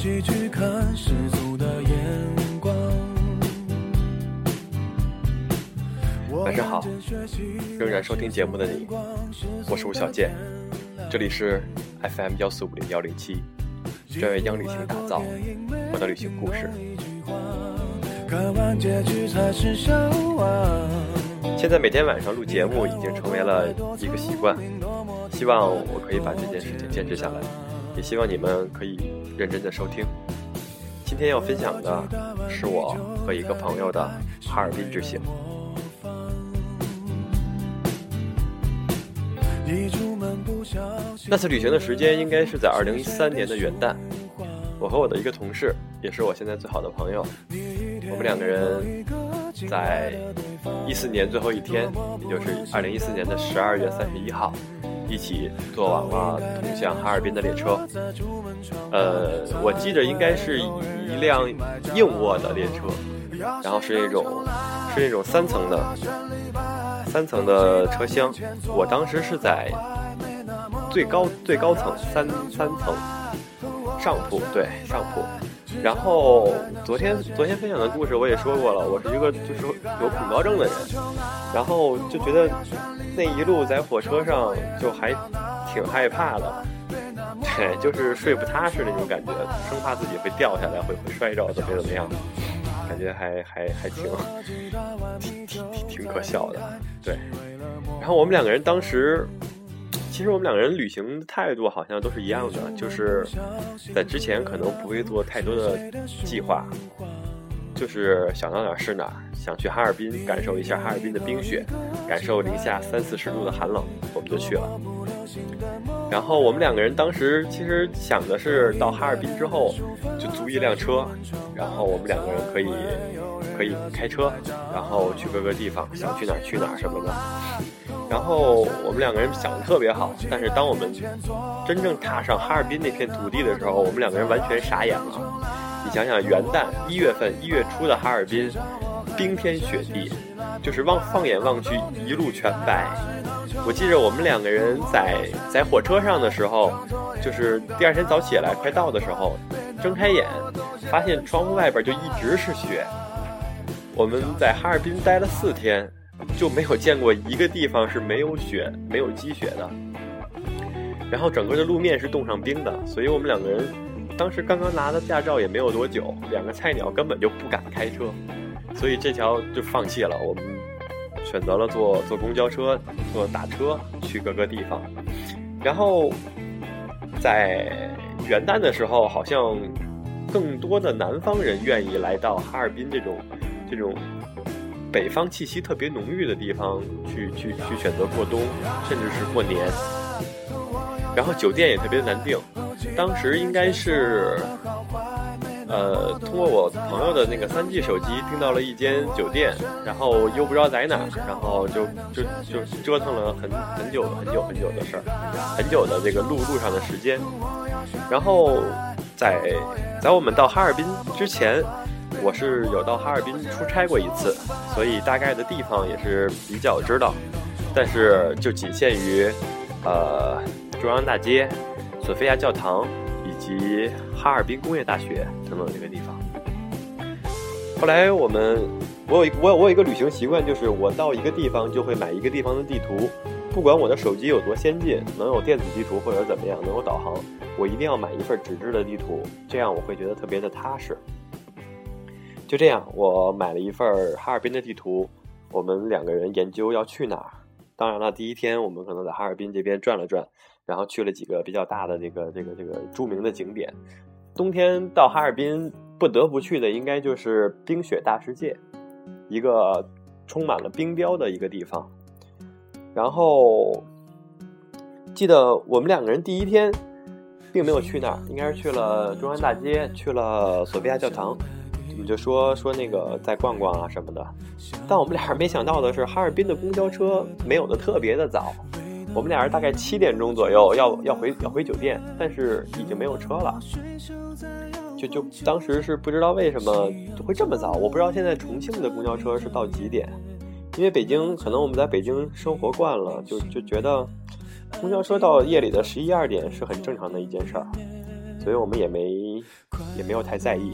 习去看世俗的眼光。晚上好，仍然收听节目的你，我是吴小健，这里是 FM 幺四五零幺零七，专为央旅行打造我的旅行故事。看完结局才是笑话。现在每天晚上录节目已经成为了一个习惯，希望我可以把这件事情坚持下来，也希望你们可以认真的收听。今天要分享的是我和一个朋友的哈尔滨之行。那次旅行的时间应该是在二零一三年的元旦，我和我的一个同事，也是我现在最好的朋友，我们两个人在一四年最后一天，也就是二零一四年的十二月三十一号，一起坐往了通向哈尔滨的列车。呃，我记得应该是一辆硬卧的列车，然后是那种是那种三层的。三层的车厢，我当时是在最高最高层三三层上铺，对上铺。然后昨天昨天分享的故事我也说过了，我是一个就是有恐高症的人，然后就觉得那一路在火车上就还挺害怕的，对，就是睡不踏实那种感觉，生怕自己会掉下来，会会摔着，怎么怎么样。感觉还还还挺挺挺挺可笑的，对。然后我们两个人当时，其实我们两个人旅行态度好像都是一样的，就是在之前可能不会做太多的计划，就是想到哪儿是哪儿，想去哈尔滨感受一下哈尔滨的冰雪，感受零下三四十度的寒冷，我们就去了。然后我们两个人当时其实想的是到哈尔滨之后就租一辆车，然后我们两个人可以可以开车，然后去各个地方，想去哪儿去哪儿什么的。然后我们两个人想的特别好，但是当我们真正踏上哈尔滨那片土地的时候，我们两个人完全傻眼了。你想想，元旦一月份一月初的哈尔滨，冰天雪地，就是望放眼望去一路全白。我记着我们两个人在在火车上的时候，就是第二天早起来快到的时候，睁开眼，发现窗户外边就一直是雪。我们在哈尔滨待了四天，就没有见过一个地方是没有雪、没有积雪的。然后整个的路面是冻上冰的，所以我们两个人当时刚刚拿的驾照也没有多久，两个菜鸟根本就不敢开车，所以这条就放弃了。我们。选择了坐坐公交车，坐打车去各个地方。然后在元旦的时候，好像更多的南方人愿意来到哈尔滨这种这种北方气息特别浓郁的地方去去去选择过冬，甚至是过年。然后酒店也特别难订，当时应该是。呃，通过我朋友的那个三 G 手机订到了一间酒店，然后又不知道在哪，然后就就就折腾了很很久很久很久的事儿，很久的这个路路上的时间。然后在在我们到哈尔滨之前，我是有到哈尔滨出差过一次，所以大概的地方也是比较知道，但是就仅限于呃中央大街、索菲亚教堂以。及哈尔滨工业大学等等这个地方。后来我们，我有我我有一个旅行习惯，就是我到一个地方就会买一个地方的地图，不管我的手机有多先进，能有电子地图或者怎么样，能有导航，我一定要买一份纸质的地图，这样我会觉得特别的踏实。就这样，我买了一份哈尔滨的地图，我们两个人研究要去哪儿。当然了，第一天我们可能在哈尔滨这边转了转。然后去了几个比较大的这个这个这个著名的景点。冬天到哈尔滨不得不去的应该就是冰雪大世界，一个充满了冰雕的一个地方。然后记得我们两个人第一天并没有去那儿，应该是去了中央大街，去了索菲亚教堂。我们就说说那个再逛逛啊什么的。但我们俩人没想到的是，哈尔滨的公交车没有的特别的早。我们俩人大概七点钟左右要要回要回酒店，但是已经没有车了。就就当时是不知道为什么会这么早，我不知道现在重庆的公交车是到几点，因为北京可能我们在北京生活惯了，就就觉得公交车到夜里的十一二点是很正常的一件事儿。所以我们也没也没有太在意。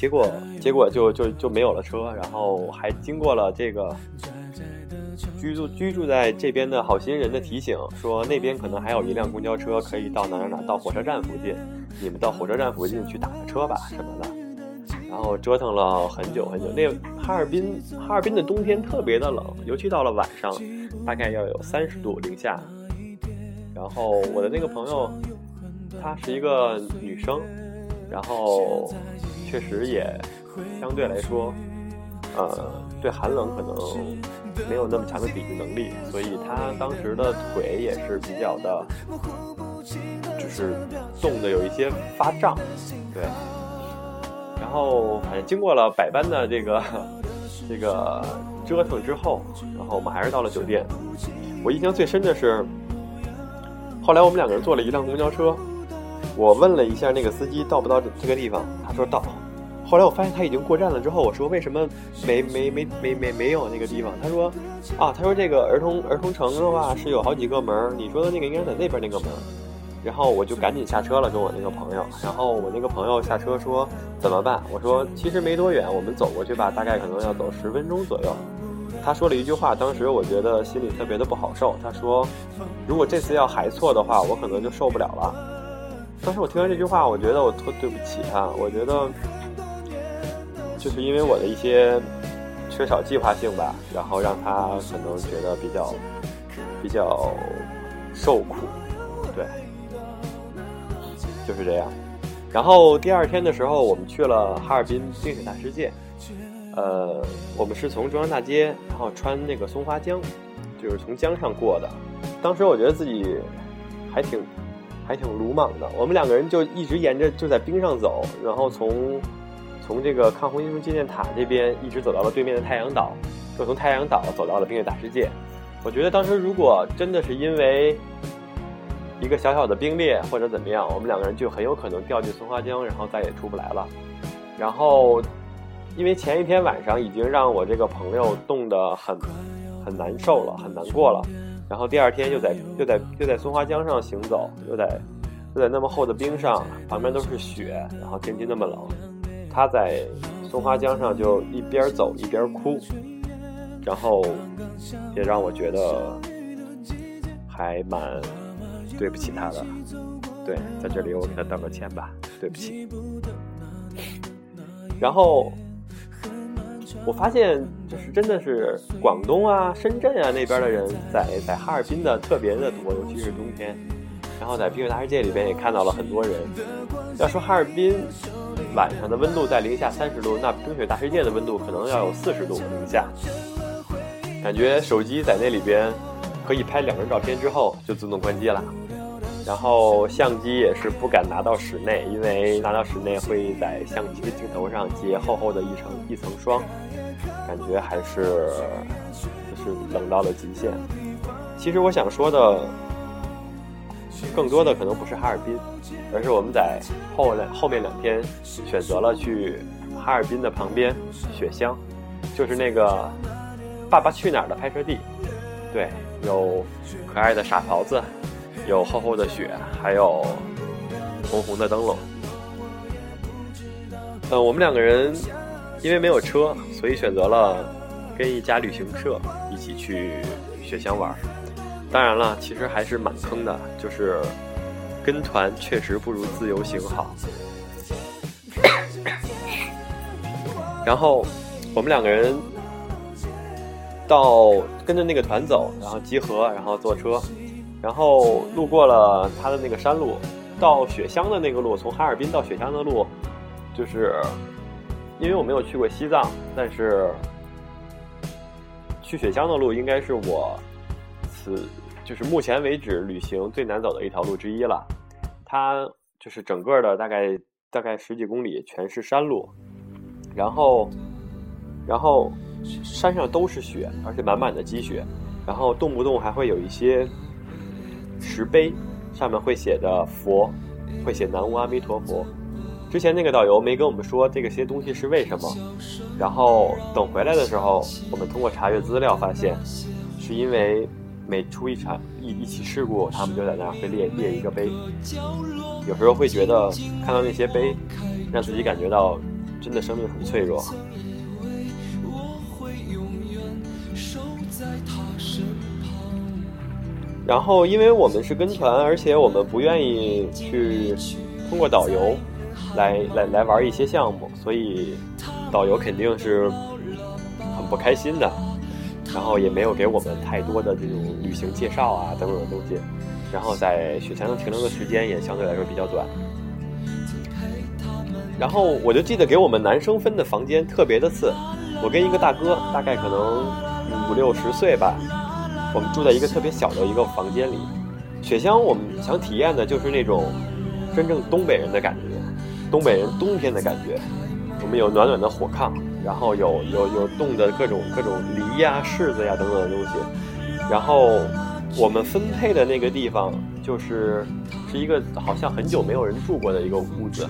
结果结果就就就没有了车，然后还经过了这个居住居住在这边的好心人的提醒，说那边可能还有一辆公交车可以到哪哪哪，到火车站附近，你们到火车站附近去打个车吧什么的。然后折腾了很久很久。那哈尔滨哈尔滨的冬天特别的冷，尤其到了晚上，大概要有三十度零下。然后我的那个朋友，她是一个女生，然后。确实也相对来说，呃，对寒冷可能没有那么强的抵御能力，所以他当时的腿也是比较的，就是冻的有一些发胀，对。然后反正经过了百般的这个这个折腾之后，然后我们还是到了酒店。我印象最深的是，后来我们两个人坐了一辆公交车。我问了一下那个司机到不到这个地方，他说到。后来我发现他已经过站了之后，我说为什么没没没没没没有那个地方？他说啊，他说这个儿童儿童城的话是有好几个门，你说的那个应该在那边那个门。然后我就赶紧下车了，跟我那个朋友。然后我那个朋友下车说怎么办？我说其实没多远，我们走过去吧，大概可能要走十分钟左右。他说了一句话，当时我觉得心里特别的不好受。他说如果这次要还错的话，我可能就受不了了。当时我听完这句话，我觉得我特对不起他。我觉得，就是因为我的一些缺少计划性吧，然后让他可能觉得比较比较受苦。对，就是这样。然后第二天的时候，我们去了哈尔滨冰雪大世界。呃，我们是从中央大街，然后穿那个松花江，就是从江上过的。当时我觉得自己还挺。还挺鲁莽的，我们两个人就一直沿着就在冰上走，然后从从这个抗洪英雄纪念塔这边一直走到了对面的太阳岛，又从太阳岛走到了冰雪大世界。我觉得当时如果真的是因为一个小小的冰裂或者怎么样，我们两个人就很有可能掉进松花江，然后再也出不来了。然后因为前一天晚上已经让我这个朋友冻得很很难受了，很难过了。然后第二天又在又在又在松花江上行走，又在又在那么厚的冰上，旁边都是雪，然后天气那么冷，他在松花江上就一边走一边哭，然后也让我觉得还蛮对不起他的。对，在这里我给他道个歉吧，对不起。然后。我发现，就是真的是广东啊、深圳啊那边的人，在在哈尔滨的特别的多，尤其是冬天。然后在冰雪大世界里边也看到了很多人。要说哈尔滨晚上的温度在零下三十度，那冰雪大世界的温度可能要有四十度零下。感觉手机在那里边可以拍两张照片之后就自动关机了。然后相机也是不敢拿到室内，因为拿到室内会在相机的镜头上结厚厚的一层一层霜，感觉还是就是冷到了极限。其实我想说的，更多的可能不是哈尔滨，而是我们在后两后面两天选择了去哈尔滨的旁边雪乡，就是那个《爸爸去哪儿》的拍摄地。对，有可爱的傻狍子。有厚厚的雪，还有红红的灯笼。呃，我们两个人因为没有车，所以选择了跟一家旅行社一起去雪乡玩。当然了，其实还是蛮坑的，就是跟团确实不如自由行好。然后我们两个人到跟着那个团走，然后集合，然后坐车。然后路过了他的那个山路，到雪乡的那个路，从哈尔滨到雪乡的路，就是因为我没有去过西藏，但是去雪乡的路应该是我此就是目前为止旅行最难走的一条路之一了。它就是整个的大概大概十几公里全是山路，然后然后山上都是雪，而且满满的积雪，然后动不动还会有一些。石碑上面会写着佛，会写南无阿弥陀佛。之前那个导游没跟我们说这个些东西是为什么，然后等回来的时候，我们通过查阅资料发现，是因为每出一场一一起事故，他们就在那儿会列列一个碑。有时候会觉得看到那些碑，让自己感觉到真的生命很脆弱。然后，因为我们是跟团，而且我们不愿意去通过导游来来来玩一些项目，所以导游肯定是很不开心的。然后也没有给我们太多的这种旅行介绍啊等等的东西。然后在雪山停留的时间也相对来说比较短。然后我就记得给我们男生分的房间特别的次，我跟一个大哥，大概可能五六十岁吧。我们住在一个特别小的一个房间里，雪乡我们想体验的就是那种真正东北人的感觉，东北人冬天的感觉。我们有暖暖的火炕，然后有有有冻的各种各种梨呀、柿子呀等等的东西。然后我们分配的那个地方就是是一个好像很久没有人住过的一个屋子，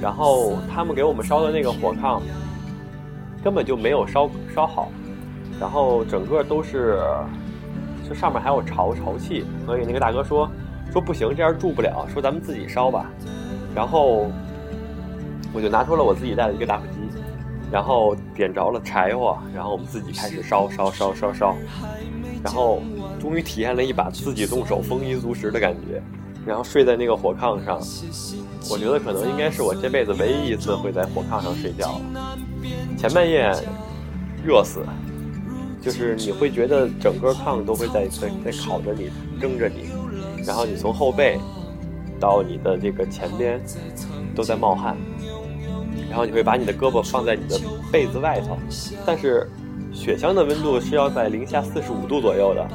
然后他们给我们烧的那个火炕根本就没有烧烧好，然后整个都是。这上面还有潮潮气，所以那个大哥说说不行，这样住不了，说咱们自己烧吧。然后我就拿出了我自己带的一个打火机，然后点着了柴火，然后我们自己开始烧烧烧烧烧，然后终于体验了一把自己动手丰衣足食的感觉。然后睡在那个火炕上，我觉得可能应该是我这辈子唯一一次会在火炕上睡觉。前半夜热死。就是你会觉得整个炕都会在在在烤着你，蒸着你，然后你从后背到你的这个前边都在冒汗，然后你会把你的胳膊放在你的被子外头，但是雪乡的温度是要在零下四十五度左右的，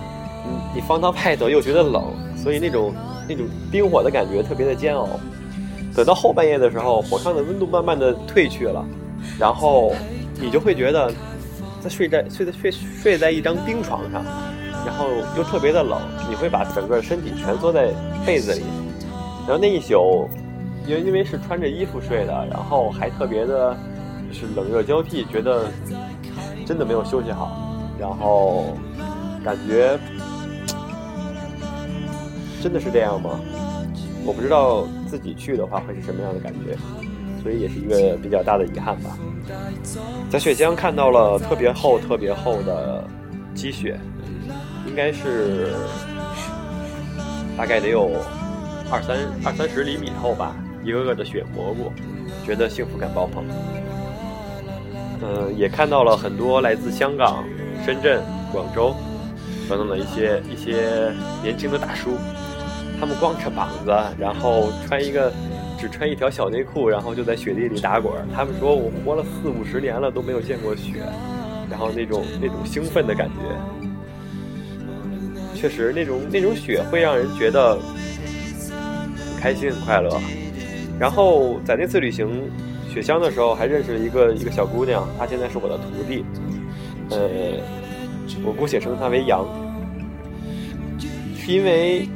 你你放到外头又觉得冷，所以那种那种冰火的感觉特别的煎熬。等到后半夜的时候，火炕的温度慢慢的退去了，然后你就会觉得在。睡在睡在睡睡在一张冰床上，然后又特别的冷，你会把整个身体蜷缩在被子里，然后那一宿，因为因为是穿着衣服睡的，然后还特别的，就是冷热交替，觉得真的没有休息好，然后感觉真的是这样吗？我不知道自己去的话会是什么样的感觉。所以也是一个比较大的遗憾吧。在雪乡看到了特别厚、特别厚的积雪，应该是大概得有二三二三十厘米厚吧，一个个的雪蘑菇，觉得幸福感爆棚。嗯，也看到了很多来自香港、深圳、广州等等的一些一些年轻的大叔，他们光着膀子，然后穿一个。只穿一条小内裤，然后就在雪地里打滚。他们说我活了四五十年了都没有见过雪，然后那种那种兴奋的感觉，确实那种那种雪会让人觉得很开心很快乐。然后在那次旅行雪乡的时候，还认识了一个一个小姑娘，她现在是我的徒弟，呃，我姑且称她为杨，是因为。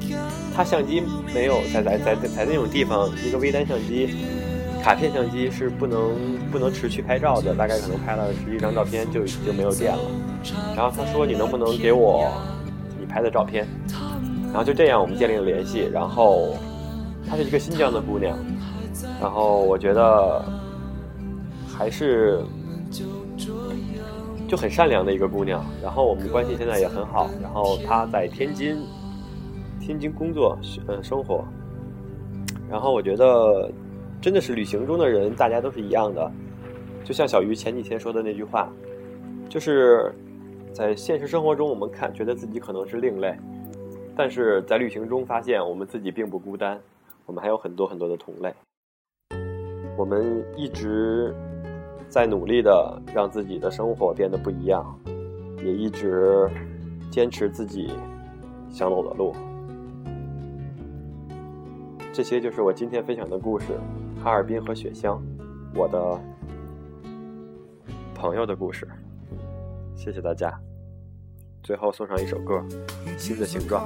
她相机没有在在在在那种地方，一个微单相机、卡片相机是不能不能持续拍照的，大概可能拍了十几张照片就就没有电了。然后他说：“你能不能给我你拍的照片？”然后就这样我们建立了联系。然后她是一个新疆的姑娘，然后我觉得还是就很善良的一个姑娘。然后我们关系现在也很好。然后她在天津。天津工作，嗯，生活。然后我觉得，真的是旅行中的人，大家都是一样的。就像小鱼前几天说的那句话，就是在现实生活中，我们看觉得自己可能是另类，但是在旅行中发现我们自己并不孤单，我们还有很多很多的同类。我们一直在努力的让自己的生活变得不一样，也一直坚持自己想走的路。这些就是我今天分享的故事，哈尔滨和雪乡，我的朋友的故事。谢谢大家。最后送上一首歌，《新的形状》。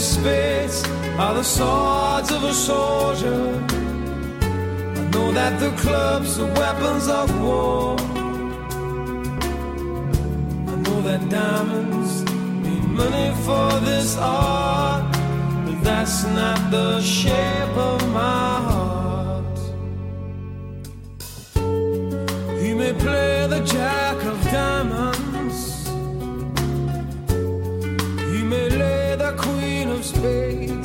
Spades are the swords of a soldier. I know that the clubs are weapons of war. I know that diamonds need money for this art, but that's not the shape of my heart. He may play the jack of diamonds. space.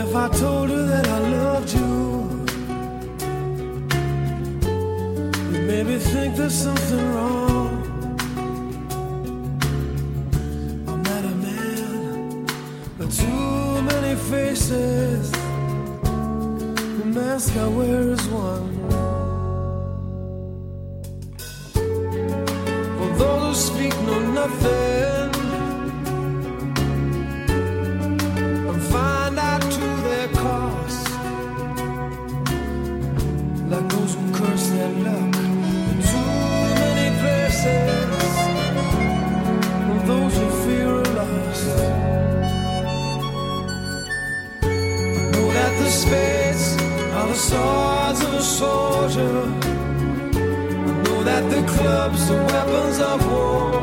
If I told you that I loved you, you maybe think there's something wrong. I'm not a man, but too many faces. The mask I wear is one. Like those who curse their luck too many places, those who fear a loss. Know that the spades are the swords of a soldier. I know that the clubs are weapons of war.